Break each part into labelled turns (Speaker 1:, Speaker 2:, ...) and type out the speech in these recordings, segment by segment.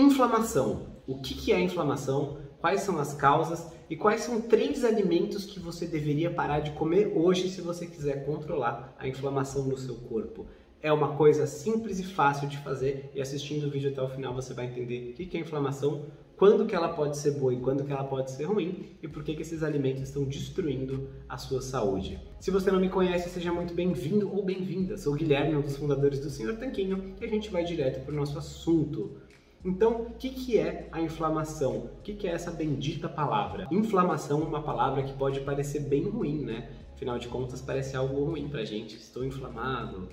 Speaker 1: Inflamação. O que é a inflamação? Quais são as causas e quais são três alimentos que você deveria parar de comer hoje se você quiser controlar a inflamação no seu corpo? É uma coisa simples e fácil de fazer e assistindo o vídeo até o final você vai entender o que é inflamação, quando que ela pode ser boa e quando que ela pode ser ruim e por que, que esses alimentos estão destruindo a sua saúde. Se você não me conhece, seja muito bem-vindo ou bem-vinda. Sou o Guilherme, um dos fundadores do Senhor Tanquinho e a gente vai direto para o nosso assunto. Então, o que, que é a inflamação? O que, que é essa bendita palavra? Inflamação é uma palavra que pode parecer bem ruim, né? Afinal de contas, parece algo ruim pra gente. Estou inflamado,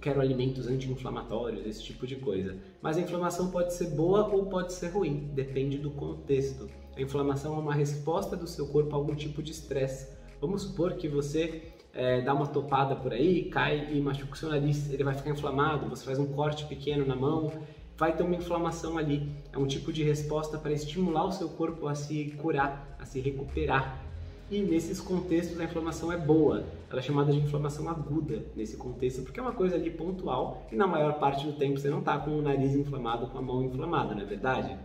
Speaker 1: quero alimentos anti-inflamatórios, esse tipo de coisa. Mas a inflamação pode ser boa ou pode ser ruim, depende do contexto. A inflamação é uma resposta do seu corpo a algum tipo de estresse. Vamos supor que você é, dá uma topada por aí, cai e machuca o seu nariz, ele vai ficar inflamado, você faz um corte pequeno na mão vai ter uma inflamação ali. É um tipo de resposta para estimular o seu corpo a se curar, a se recuperar. E nesses contextos a inflamação é boa. Ela é chamada de inflamação aguda nesse contexto, porque é uma coisa ali pontual e na maior parte do tempo você não está com o nariz inflamado, com a mão inflamada, não é verdade?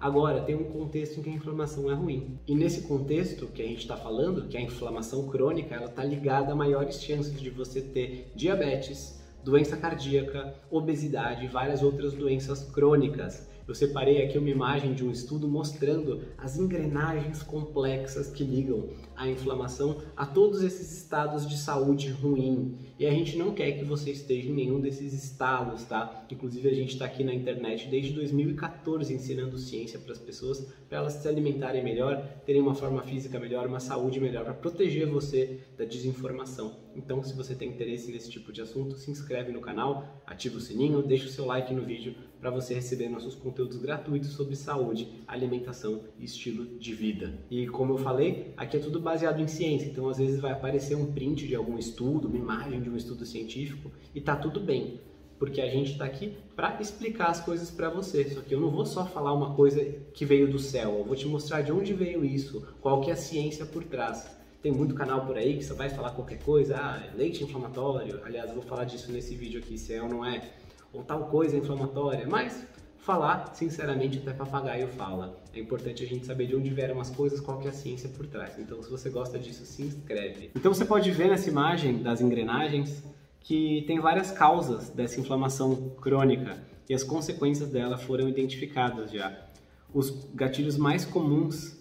Speaker 1: Agora, tem um contexto em que a inflamação é ruim. E nesse contexto que a gente está falando, que a inflamação crônica, ela está ligada a maiores chances de você ter diabetes, doença cardíaca, obesidade e várias outras doenças crônicas. Eu separei aqui uma imagem de um estudo mostrando as engrenagens complexas que ligam a inflamação a todos esses estados de saúde ruim. E a gente não quer que você esteja em nenhum desses estados, tá? Inclusive a gente está aqui na internet desde 2014 ensinando ciência para as pessoas, para elas se alimentarem melhor, terem uma forma física melhor, uma saúde melhor, para proteger você da desinformação. Então, se você tem interesse nesse tipo de assunto, se inscreve no canal, ativa o sininho, deixa o seu like no vídeo para você receber nossos conteúdos gratuitos sobre saúde, alimentação e estilo de vida. E como eu falei, aqui é tudo baseado em ciência, então às vezes vai aparecer um print de algum estudo, uma imagem de um estudo científico e tá tudo bem, porque a gente está aqui para explicar as coisas para você. Só que eu não vou só falar uma coisa que veio do céu, eu vou te mostrar de onde veio isso, qual que é a ciência por trás. Tem muito canal por aí que só vai falar qualquer coisa, ah, leite inflamatório. Aliás, eu vou falar disso nesse vídeo aqui, se é ou não é ou tal coisa inflamatória, mas falar, sinceramente, até papagaio fala. É importante a gente saber de onde vieram as coisas, qual que é a ciência por trás. Então, se você gosta disso, se inscreve. Então, você pode ver nessa imagem das engrenagens que tem várias causas dessa inflamação crônica e as consequências dela foram identificadas já. Os gatilhos mais comuns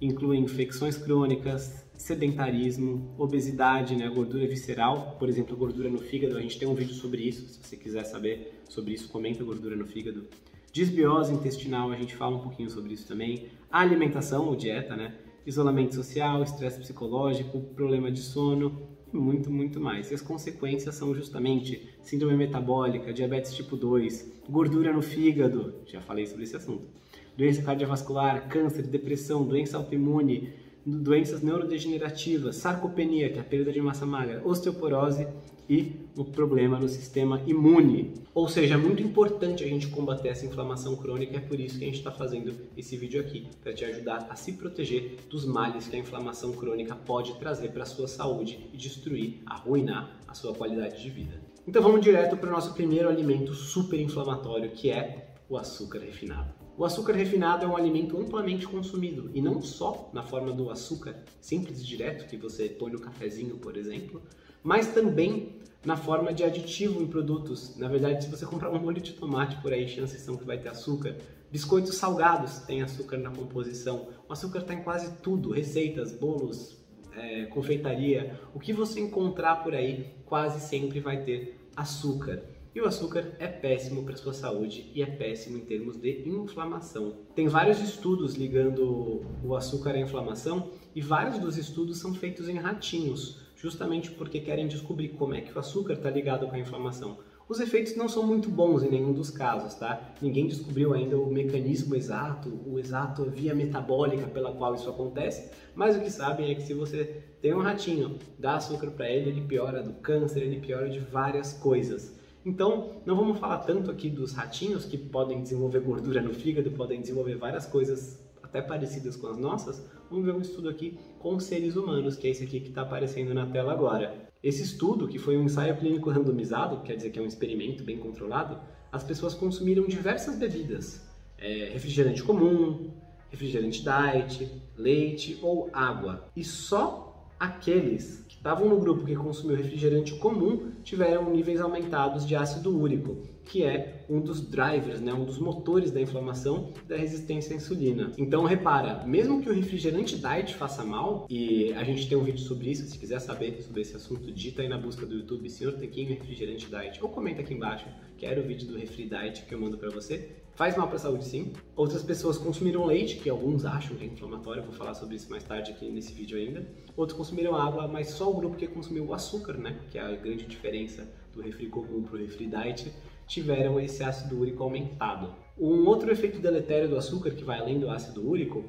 Speaker 1: incluem infecções crônicas, sedentarismo, obesidade, né, gordura visceral, por exemplo, gordura no fígado. A gente tem um vídeo sobre isso, se você quiser saber sobre isso, comenta gordura no fígado. Desbiose intestinal, a gente fala um pouquinho sobre isso também. alimentação ou dieta, né? Isolamento social, estresse psicológico, problema de sono e muito, muito mais. E as consequências são justamente síndrome metabólica, diabetes tipo 2, gordura no fígado, já falei sobre esse assunto. Doença cardiovascular, câncer, depressão, doença autoimune, doenças neurodegenerativas, sarcopenia, que é a perda de massa magra, osteoporose e o problema no sistema imune. Ou seja, é muito importante a gente combater essa inflamação crônica, é por isso que a gente está fazendo esse vídeo aqui, para te ajudar a se proteger dos males que a inflamação crônica pode trazer para a sua saúde e destruir, arruinar a sua qualidade de vida. Então vamos direto para o nosso primeiro alimento super inflamatório, que é o açúcar refinado. O açúcar refinado é um alimento amplamente consumido e não só na forma do açúcar simples e direto que você põe no cafezinho, por exemplo, mas também na forma de aditivo em produtos. Na verdade, se você comprar um molho de tomate por aí, chances são que vai ter açúcar. Biscoitos salgados têm açúcar na composição. O açúcar está em quase tudo, receitas, bolos, é, confeitaria. O que você encontrar por aí quase sempre vai ter açúcar. E o açúcar é péssimo para a sua saúde e é péssimo em termos de inflamação. Tem vários estudos ligando o açúcar à inflamação e vários dos estudos são feitos em ratinhos, justamente porque querem descobrir como é que o açúcar está ligado com a inflamação. Os efeitos não são muito bons em nenhum dos casos, tá? Ninguém descobriu ainda o mecanismo exato, o exato via metabólica pela qual isso acontece, mas o que sabem é que se você tem um ratinho, dá açúcar para ele, ele piora do câncer, ele piora de várias coisas. Então, não vamos falar tanto aqui dos ratinhos que podem desenvolver gordura no fígado, podem desenvolver várias coisas até parecidas com as nossas. Vamos ver um estudo aqui com seres humanos, que é esse aqui que está aparecendo na tela agora. Esse estudo, que foi um ensaio clínico randomizado, quer dizer que é um experimento bem controlado, as pessoas consumiram diversas bebidas é, refrigerante comum, refrigerante diet, leite ou água. E só aqueles que estavam no grupo que consumiu refrigerante comum tiveram níveis aumentados de ácido úrico, que é um dos drivers, né, um dos motores da inflamação da resistência à insulina. Então repara, mesmo que o refrigerante diet faça mal, e a gente tem um vídeo sobre isso, se quiser saber sobre esse assunto, digita aí na busca do YouTube, Senhor Tequinho refrigerante diet, ou comenta aqui embaixo, quero o vídeo do refri diet que eu mando para você. Faz mal para a saúde sim. Outras pessoas consumiram leite, que alguns acham que é inflamatório, vou falar sobre isso mais tarde aqui nesse vídeo ainda. Outros consumiram água, mas só o grupo que consumiu o açúcar, né, que é a grande diferença do refri comum para o refri diet, tiveram esse ácido úrico aumentado. Um outro efeito deletério do açúcar, que vai além do ácido úrico,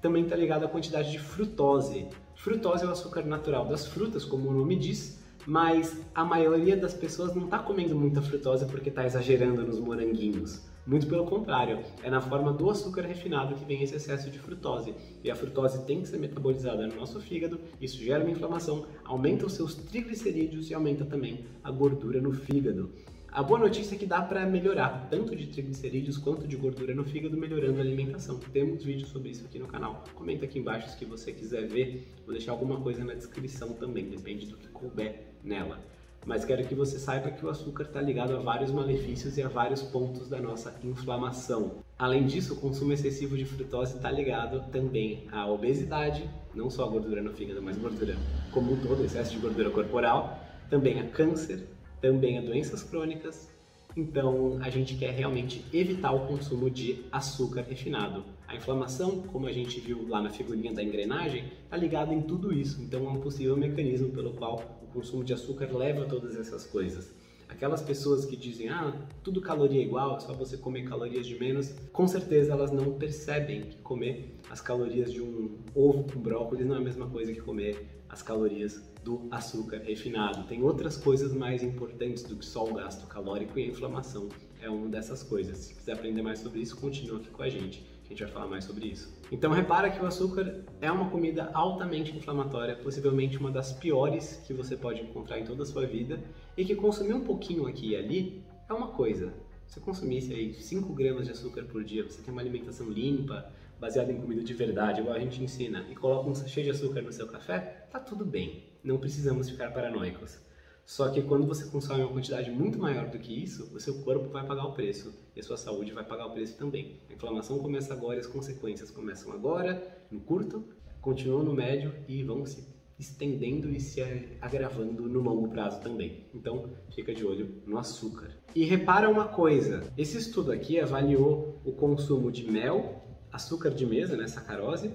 Speaker 1: também está ligado à quantidade de frutose. Frutose é o açúcar natural das frutas, como o nome diz, mas a maioria das pessoas não está comendo muita frutose porque está exagerando nos moranguinhos. Muito pelo contrário, é na forma do açúcar refinado que vem esse excesso de frutose. E a frutose tem que ser metabolizada no nosso fígado, isso gera uma inflamação, aumenta os seus triglicerídeos e aumenta também a gordura no fígado. A boa notícia é que dá para melhorar tanto de triglicerídeos quanto de gordura no fígado melhorando a alimentação. Temos vídeos sobre isso aqui no canal. Comenta aqui embaixo se você quiser ver. Vou deixar alguma coisa na descrição também, depende do que couber nela. Mas quero que você saiba que o açúcar está ligado a vários malefícios e a vários pontos da nossa inflamação. Além disso, o consumo excessivo de frutose está ligado também à obesidade, não só a gordura no fígado, mas gordura como um todo, excesso de gordura corporal, também a câncer, também a doenças crônicas. Então, a gente quer realmente evitar o consumo de açúcar refinado. A inflamação, como a gente viu lá na figurinha da engrenagem, está ligada em tudo isso. Então, é um possível mecanismo pelo qual consumo de açúcar leva a todas essas coisas. Aquelas pessoas que dizem, ah, tudo caloria é igual, é só você comer calorias de menos, com certeza elas não percebem que comer as calorias de um ovo com brócolis não é a mesma coisa que comer as calorias do açúcar refinado. Tem outras coisas mais importantes do que só o gasto calórico e a inflamação é uma dessas coisas. Se quiser aprender mais sobre isso, continua aqui com a gente. A gente vai falar mais sobre isso. Então repara que o açúcar é uma comida altamente inflamatória, possivelmente uma das piores que você pode encontrar em toda a sua vida, e que consumir um pouquinho aqui e ali é uma coisa. Se você consumisse aí 5 gramas de açúcar por dia, você tem uma alimentação limpa, baseada em comida de verdade, igual a gente ensina, e coloca um sachê de açúcar no seu café, tá tudo bem. Não precisamos ficar paranoicos. Só que quando você consome uma quantidade muito maior do que isso, o seu corpo vai pagar o preço e a sua saúde vai pagar o preço também. A inflamação começa agora e as consequências começam agora, no curto, continuam no médio e vão se estendendo e se agravando no longo prazo também. Então, fica de olho no açúcar. E repara uma coisa, esse estudo aqui avaliou o consumo de mel, açúcar de mesa, né, sacarose,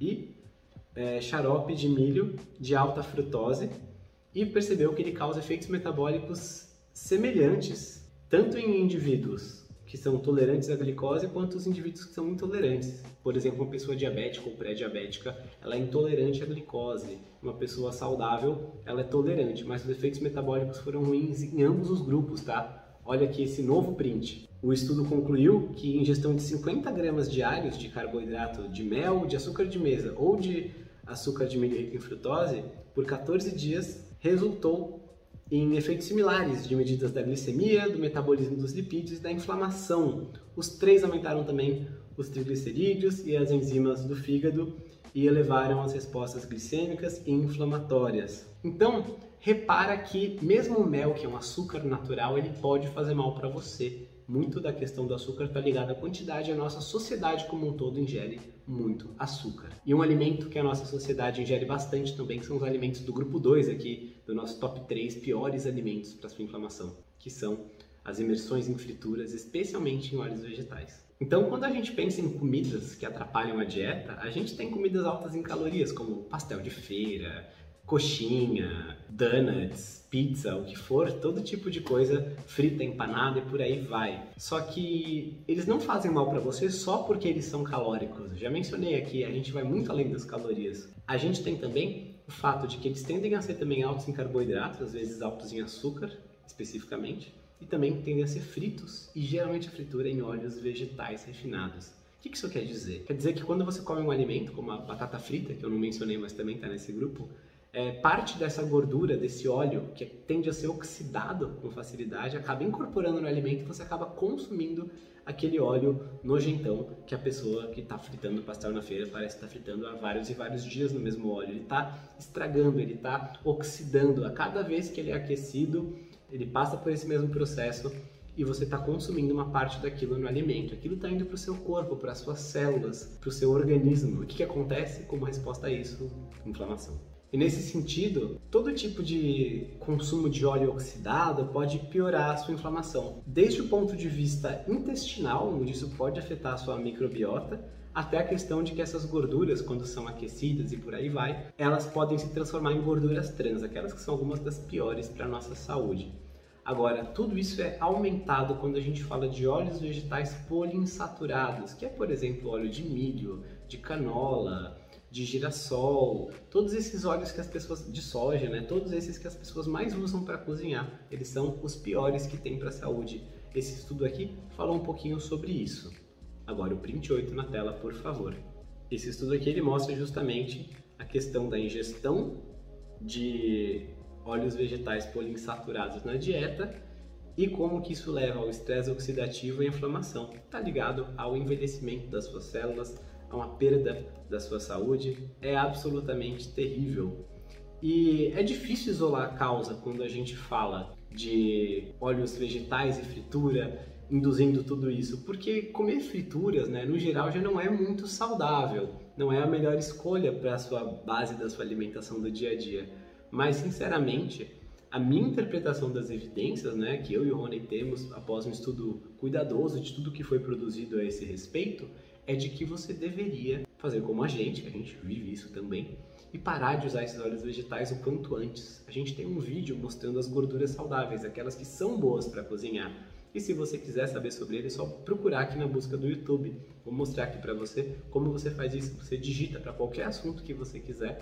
Speaker 1: e é, xarope de milho de alta frutose e percebeu que ele causa efeitos metabólicos semelhantes tanto em indivíduos que são tolerantes à glicose quanto os indivíduos que são intolerantes. Por exemplo, uma pessoa diabética ou pré-diabética, ela é intolerante à glicose. Uma pessoa saudável, ela é tolerante, mas os efeitos metabólicos foram ruins em ambos os grupos, tá? Olha aqui esse novo print. O estudo concluiu que ingestão de 50 gramas diários de carboidrato de mel, de açúcar de mesa ou de açúcar de milho rico em frutose por 14 dias resultou em efeitos similares de medidas da glicemia, do metabolismo dos lipídios e da inflamação. Os três aumentaram também os triglicerídeos e as enzimas do fígado e elevaram as respostas glicêmicas e inflamatórias. Então, repara que mesmo o mel, que é um açúcar natural, ele pode fazer mal para você muito da questão do açúcar está ligada à quantidade. A nossa sociedade como um todo ingere muito açúcar. E um alimento que a nossa sociedade ingere bastante também são os alimentos do grupo 2 aqui, do nosso top 3 piores alimentos para sua inflamação, que são as imersões em frituras, especialmente em óleos vegetais. Então, quando a gente pensa em comidas que atrapalham a dieta, a gente tem comidas altas em calorias, como pastel de feira, coxinha, donuts, pizza, o que for, todo tipo de coisa frita, empanada e por aí vai. Só que eles não fazem mal para você só porque eles são calóricos. Já mencionei aqui, a gente vai muito além das calorias. A gente tem também o fato de que eles tendem a ser também altos em carboidratos, às vezes altos em açúcar, especificamente, e também tendem a ser fritos, e geralmente a fritura é em óleos vegetais refinados. O que isso quer dizer? Quer dizer que quando você come um alimento, como a batata frita, que eu não mencionei, mas também está nesse grupo, é, parte dessa gordura, desse óleo, que tende a ser oxidado com facilidade, acaba incorporando no alimento e você acaba consumindo aquele óleo nojentão que a pessoa que está fritando pastel na feira parece estar tá fritando há vários e vários dias no mesmo óleo. Ele está estragando, ele está oxidando. A cada vez que ele é aquecido, ele passa por esse mesmo processo e você está consumindo uma parte daquilo no alimento. Aquilo está indo para o seu corpo, para as suas células, para o seu organismo. O que, que acontece como resposta a isso? Inflamação. E nesse sentido, todo tipo de consumo de óleo oxidado pode piorar a sua inflamação, desde o ponto de vista intestinal, onde isso pode afetar a sua microbiota, até a questão de que essas gorduras, quando são aquecidas e por aí vai, elas podem se transformar em gorduras trans, aquelas que são algumas das piores para a nossa saúde. Agora, tudo isso é aumentado quando a gente fala de óleos vegetais poliinsaturados, que é, por exemplo, óleo de milho, de canola, de girassol, todos esses óleos que as pessoas de soja, né? Todos esses que as pessoas mais usam para cozinhar, eles são os piores que tem para a saúde. Esse estudo aqui fala um pouquinho sobre isso. Agora o print 8 na tela, por favor. Esse estudo aqui ele mostra justamente a questão da ingestão de óleos vegetais poliinsaturados na dieta e como que isso leva ao estresse oxidativo e inflamação. Está ligado ao envelhecimento das suas células, a uma perda da sua saúde, é absolutamente terrível. E é difícil isolar a causa quando a gente fala de óleos vegetais e fritura, induzindo tudo isso, porque comer frituras, né, no geral, já não é muito saudável, não é a melhor escolha para a sua base da sua alimentação do dia a dia. Mas, sinceramente, a minha interpretação das evidências, né, que eu e o Rony temos após um estudo cuidadoso de tudo que foi produzido a esse respeito, é de que você deveria fazer como a gente, a gente vive isso também, e parar de usar esses óleos vegetais o quanto antes. A gente tem um vídeo mostrando as gorduras saudáveis, aquelas que são boas para cozinhar. E se você quiser saber sobre ele, é só procurar aqui na busca do YouTube. Vou mostrar aqui para você como você faz isso. Você digita para qualquer assunto que você quiser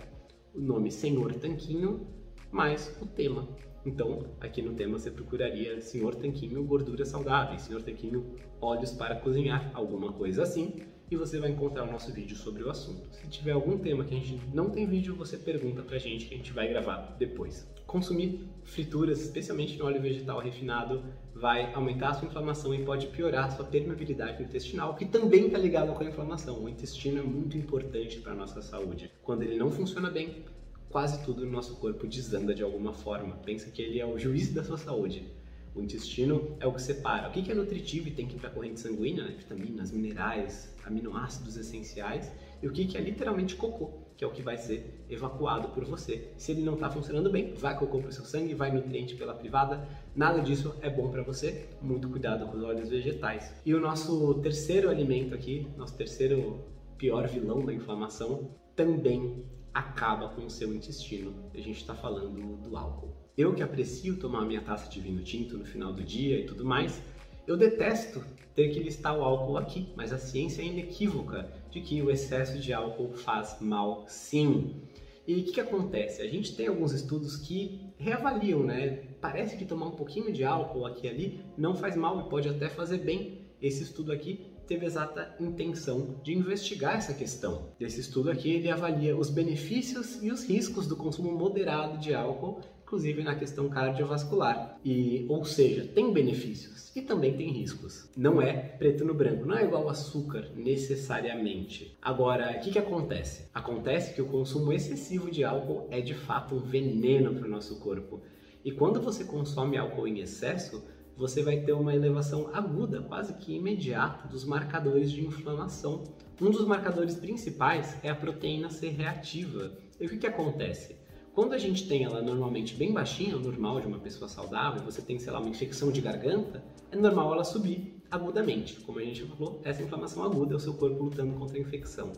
Speaker 1: o nome Senhor Tanquinho mais o tema. Então, aqui no tema você procuraria Senhor Tanquinho gorduras saudáveis, Senhor Tanquinho óleos para cozinhar, alguma coisa assim, e você vai encontrar o nosso vídeo sobre o assunto. Se tiver algum tema que a gente não tem vídeo, você pergunta pra gente que a gente vai gravar depois. Consumir frituras, especialmente no óleo vegetal refinado, vai aumentar a sua inflamação e pode piorar a sua permeabilidade intestinal, que também está ligado com a inflamação. O intestino é muito importante para nossa saúde. Quando ele não funciona bem, quase tudo no nosso corpo desanda de alguma forma. Pensa que ele é o juiz da sua saúde. O intestino é o que separa o que é nutritivo e tem que ir para a corrente sanguínea, né? vitaminas, minerais, aminoácidos essenciais, e o que é literalmente cocô, que é o que vai ser evacuado por você. Se ele não está funcionando bem, vai cocô para o seu sangue, vai nutriente pela privada, nada disso é bom para você. Muito cuidado com os óleos vegetais. E o nosso terceiro alimento aqui, nosso terceiro pior vilão da inflamação, também acaba com o seu intestino. A gente está falando do álcool. Eu que aprecio tomar minha taça de vinho tinto no final do dia e tudo mais, eu detesto ter que listar o álcool aqui, mas a ciência é inequívoca de que o excesso de álcool faz mal sim. E o que, que, acontece? A gente tem alguns estudos que reavaliam, né? Parece que tomar um pouquinho de álcool aqui e ali não faz mal e pode até fazer bem. Esse estudo aqui teve exata intenção de investigar essa questão. Esse estudo aqui ele avalia os benefícios e os riscos do consumo moderado de álcool, inclusive na questão cardiovascular. E, ou seja, tem benefícios e também tem riscos. Não é preto no branco, não é igual açúcar necessariamente. Agora, o que, que acontece? Acontece que o consumo excessivo de álcool é de fato um veneno para o nosso corpo. E quando você consome álcool em excesso, você vai ter uma elevação aguda, quase que imediata, dos marcadores de inflamação. Um dos marcadores principais é a proteína C reativa. E o que, que acontece? Quando a gente tem ela normalmente bem baixinha, normal de uma pessoa saudável, você tem, sei lá, uma infecção de garganta, é normal ela subir agudamente. Como a gente falou, essa inflamação aguda é o seu corpo lutando contra a infecção.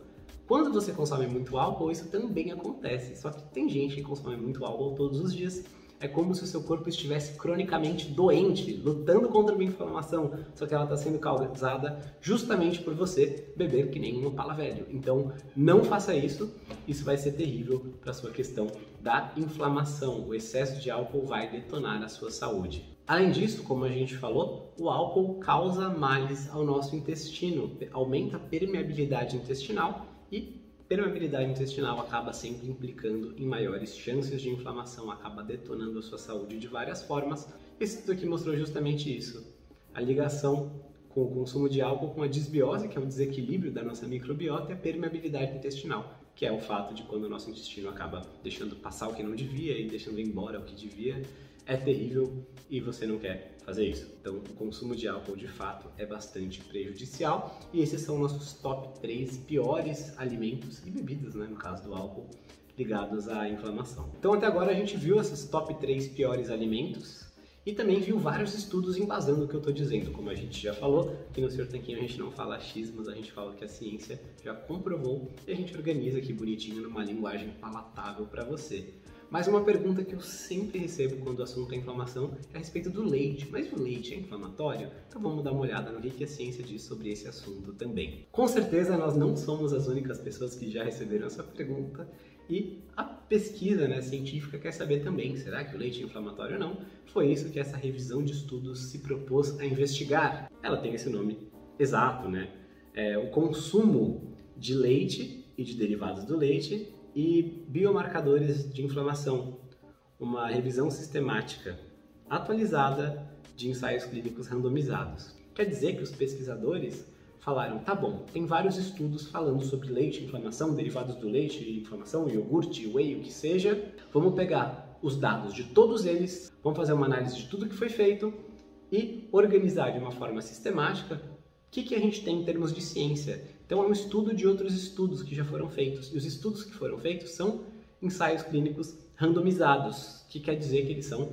Speaker 1: Quando você consome muito álcool, isso também acontece. Só que tem gente que consome muito álcool todos os dias é como se o seu corpo estivesse cronicamente doente, lutando contra uma inflamação, só que ela está sendo causada justamente por você beber que nem uma pala velho. Então, não faça isso, isso vai ser terrível para a sua questão da inflamação. O excesso de álcool vai detonar a sua saúde. Além disso, como a gente falou, o álcool causa males ao nosso intestino, aumenta a permeabilidade intestinal e permeabilidade intestinal acaba sempre implicando em maiores chances de inflamação, acaba detonando a sua saúde de várias formas. Esse estudo aqui mostrou justamente isso. A ligação com o consumo de álcool com a disbiose, que é um desequilíbrio da nossa microbiota, e a permeabilidade intestinal, que é o fato de quando o nosso intestino acaba deixando passar o que não devia e deixando embora o que devia, é terrível e você não quer fazer isso. Então, o consumo de álcool de fato é bastante prejudicial e esses são nossos top 3 piores alimentos e bebidas, né, no caso do álcool, ligados à inflamação. Então, até agora a gente viu esses top 3 piores alimentos e também viu vários estudos embasando o que eu estou dizendo. Como a gente já falou, aqui no Sr. Tanquinho a gente não fala mas a gente fala que a ciência já comprovou e a gente organiza aqui bonitinho numa linguagem palatável para você. Mas uma pergunta que eu sempre recebo quando o assunto é inflamação é a respeito do leite. Mas o leite é inflamatório? Então vamos dar uma olhada no que a ciência diz sobre esse assunto também. Com certeza nós não somos as únicas pessoas que já receberam essa pergunta e a pesquisa né, científica quer saber também, será que o leite é inflamatório ou não? Foi isso que essa revisão de estudos se propôs a investigar. Ela tem esse nome exato, né? É, o consumo de leite e de derivados do leite e biomarcadores de inflamação, uma revisão sistemática atualizada de ensaios clínicos randomizados. Quer dizer que os pesquisadores falaram, tá bom, tem vários estudos falando sobre leite, inflamação, derivados do leite, inflamação, iogurte, whey, o que seja. Vamos pegar os dados de todos eles, vamos fazer uma análise de tudo que foi feito e organizar de uma forma sistemática o que, que a gente tem em termos de ciência. Então é um estudo de outros estudos que já foram feitos. E os estudos que foram feitos são ensaios clínicos randomizados, que quer dizer que eles são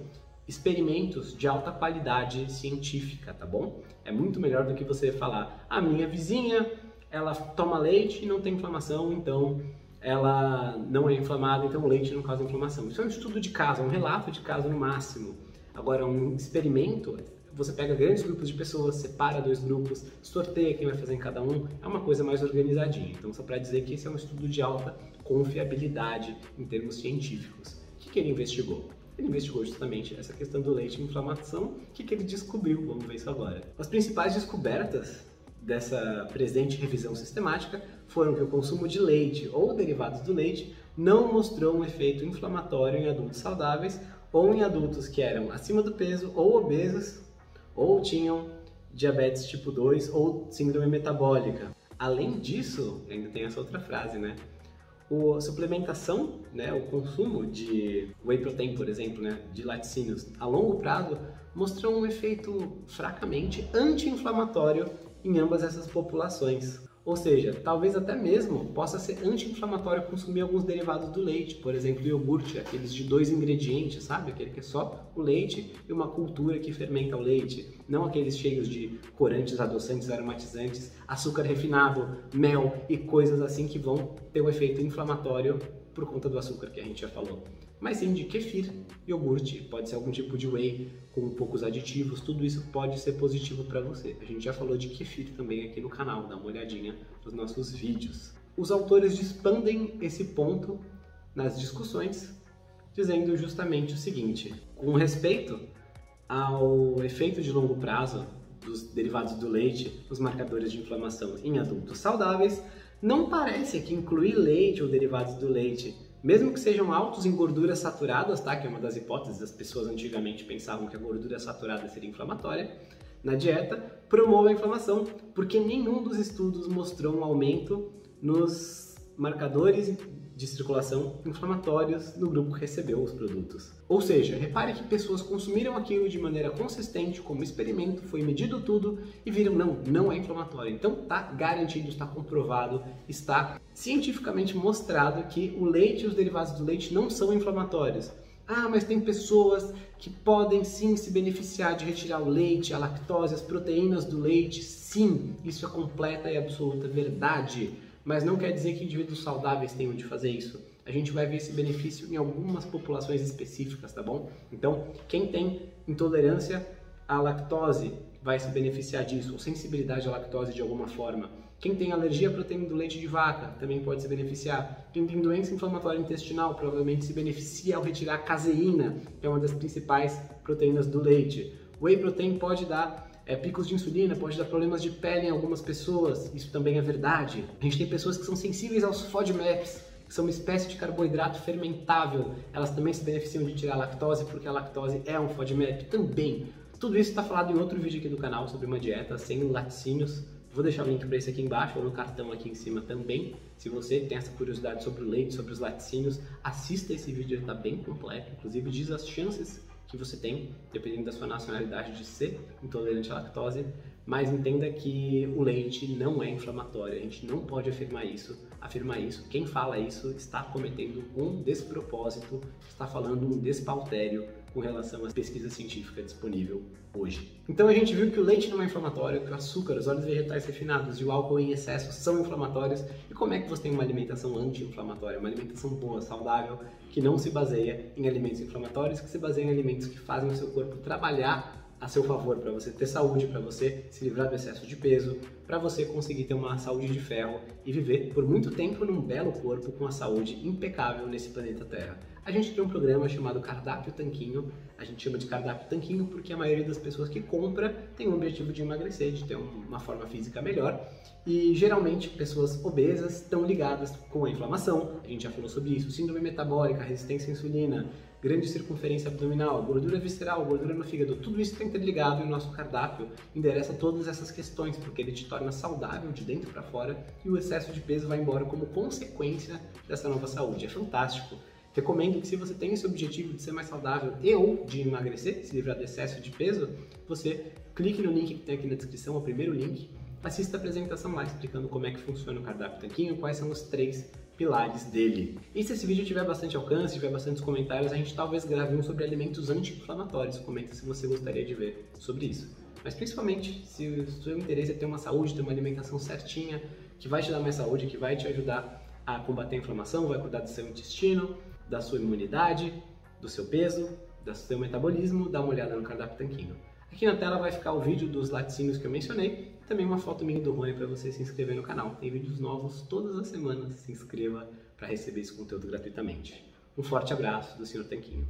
Speaker 1: experimentos de alta qualidade científica, tá bom? É muito melhor do que você falar, a minha vizinha, ela toma leite e não tem inflamação, então ela não é inflamada, então o leite não causa inflamação. Isso é um estudo de caso, é um relato de caso no máximo. Agora, um experimento, você pega grandes grupos de pessoas, separa dois grupos, sorteia quem vai fazer em cada um, é uma coisa mais organizadinha. Então, só para dizer que esse é um estudo de alta confiabilidade em termos científicos. O que, que ele investigou? ele investigou justamente essa questão do leite e inflamação. O que, que ele descobriu? Vamos ver isso agora. As principais descobertas dessa presente revisão sistemática foram que o consumo de leite ou derivados do leite não mostrou um efeito inflamatório em adultos saudáveis ou em adultos que eram acima do peso ou obesos ou tinham diabetes tipo 2 ou síndrome metabólica. Além disso, ainda tem essa outra frase, né? a suplementação, né, o consumo de whey protein, por exemplo, né, de laticínios a longo prazo mostrou um efeito fracamente anti-inflamatório em ambas essas populações. Ou seja, talvez até mesmo possa ser anti-inflamatório consumir alguns derivados do leite, por exemplo, iogurte, aqueles de dois ingredientes, sabe? Aquele que é só o leite e uma cultura que fermenta o leite, não aqueles cheios de corantes, adoçantes, aromatizantes, açúcar refinado, mel e coisas assim que vão ter um efeito inflamatório por conta do açúcar que a gente já falou mas sim de kefir, iogurte, pode ser algum tipo de whey com poucos aditivos, tudo isso pode ser positivo para você. A gente já falou de kefir também aqui no canal, dá uma olhadinha nos nossos vídeos. Os autores expandem esse ponto nas discussões, dizendo justamente o seguinte: com respeito ao efeito de longo prazo dos derivados do leite, os marcadores de inflamação em adultos saudáveis, não parece que incluir leite ou derivados do leite mesmo que sejam altos em gorduras saturadas, tá? que é uma das hipóteses, as pessoas antigamente pensavam que a gordura saturada seria inflamatória, na dieta, promove a inflamação, porque nenhum dos estudos mostrou um aumento nos marcadores de circulação inflamatórios no grupo que recebeu os produtos. Ou seja, repare que pessoas consumiram aquilo de maneira consistente, como experimento, foi medido tudo e viram não, não é inflamatório. Então está garantido, está comprovado, está cientificamente mostrado que o leite e os derivados do leite não são inflamatórios. Ah, mas tem pessoas que podem sim se beneficiar de retirar o leite, a lactose, as proteínas do leite. Sim, isso é completa e absoluta verdade mas não quer dizer que indivíduos saudáveis tenham de fazer isso. A gente vai ver esse benefício em algumas populações específicas, tá bom? Então, quem tem intolerância à lactose vai se beneficiar disso, ou sensibilidade à lactose de alguma forma. Quem tem alergia à proteína do leite de vaca também pode se beneficiar. Quem tem doença inflamatória intestinal provavelmente se beneficia ao retirar a caseína, que é uma das principais proteínas do leite. Whey protein pode dar é, picos de insulina, pode dar problemas de pele em algumas pessoas, isso também é verdade. A gente tem pessoas que são sensíveis aos FODMAPs, que são uma espécie de carboidrato fermentável, elas também se beneficiam de tirar a lactose, porque a lactose é um FODMAP também. Tudo isso está falado em outro vídeo aqui do canal sobre uma dieta sem laticínios. Vou deixar o link para esse aqui embaixo ou no cartão aqui em cima também. Se você tem essa curiosidade sobre o leite, sobre os laticínios, assista esse vídeo, ele está bem completo. Inclusive diz as chances que você tem, dependendo da sua nacionalidade, de ser intolerante à lactose. Mas entenda que o leite não é inflamatório, a gente não pode afirmar isso. Afirmar isso, quem fala isso está cometendo um despropósito, está falando um despautério com relação à pesquisa científica disponível hoje. Então a gente viu que o leite não é inflamatório, que o açúcar, os óleos vegetais refinados e o álcool em excesso são inflamatórios. E como é que você tem uma alimentação anti-inflamatória, uma alimentação boa, saudável, que não se baseia em alimentos inflamatórios, que se baseia em alimentos que fazem o seu corpo trabalhar a seu favor, para você ter saúde, para você se livrar do excesso de peso, para você conseguir ter uma saúde de ferro e viver por muito tempo num belo corpo com a saúde impecável nesse planeta Terra. A gente tem um programa chamado Cardápio Tanquinho. A gente chama de Cardápio Tanquinho porque a maioria das pessoas que compra tem o objetivo de emagrecer, de ter uma forma física melhor. E geralmente pessoas obesas estão ligadas com a inflamação. A gente já falou sobre isso, síndrome metabólica, resistência à insulina, grande circunferência abdominal, gordura visceral, gordura no fígado, tudo isso está interligado e o nosso cardápio endereça todas essas questões, porque ele te torna saudável de dentro para fora e o excesso de peso vai embora como consequência dessa nova saúde. É fantástico. Recomendo que se você tem esse objetivo de ser mais saudável e ou de emagrecer, se livrar do excesso de peso, você clique no link que tem aqui na descrição, o primeiro link, assista a apresentação lá explicando como é que funciona o cardápio tanquinho, quais são os três pilares dele. E se esse vídeo tiver bastante alcance, tiver bastantes comentários, a gente talvez grave um sobre alimentos anti-inflamatórios. Comenta se você gostaria de ver sobre isso. Mas principalmente, se o seu interesse é ter uma saúde, ter uma alimentação certinha, que vai te dar mais saúde, que vai te ajudar a combater a inflamação, vai cuidar do seu intestino, da sua imunidade, do seu peso, do seu metabolismo, dá uma olhada no cardápio tanquinho. Aqui na tela vai ficar o vídeo dos laticínios que eu mencionei, e também uma foto minha do Rony para você se inscrever no canal. Tem vídeos novos todas as semanas, se inscreva para receber esse conteúdo gratuitamente. Um forte abraço do Sr. Tanquinho.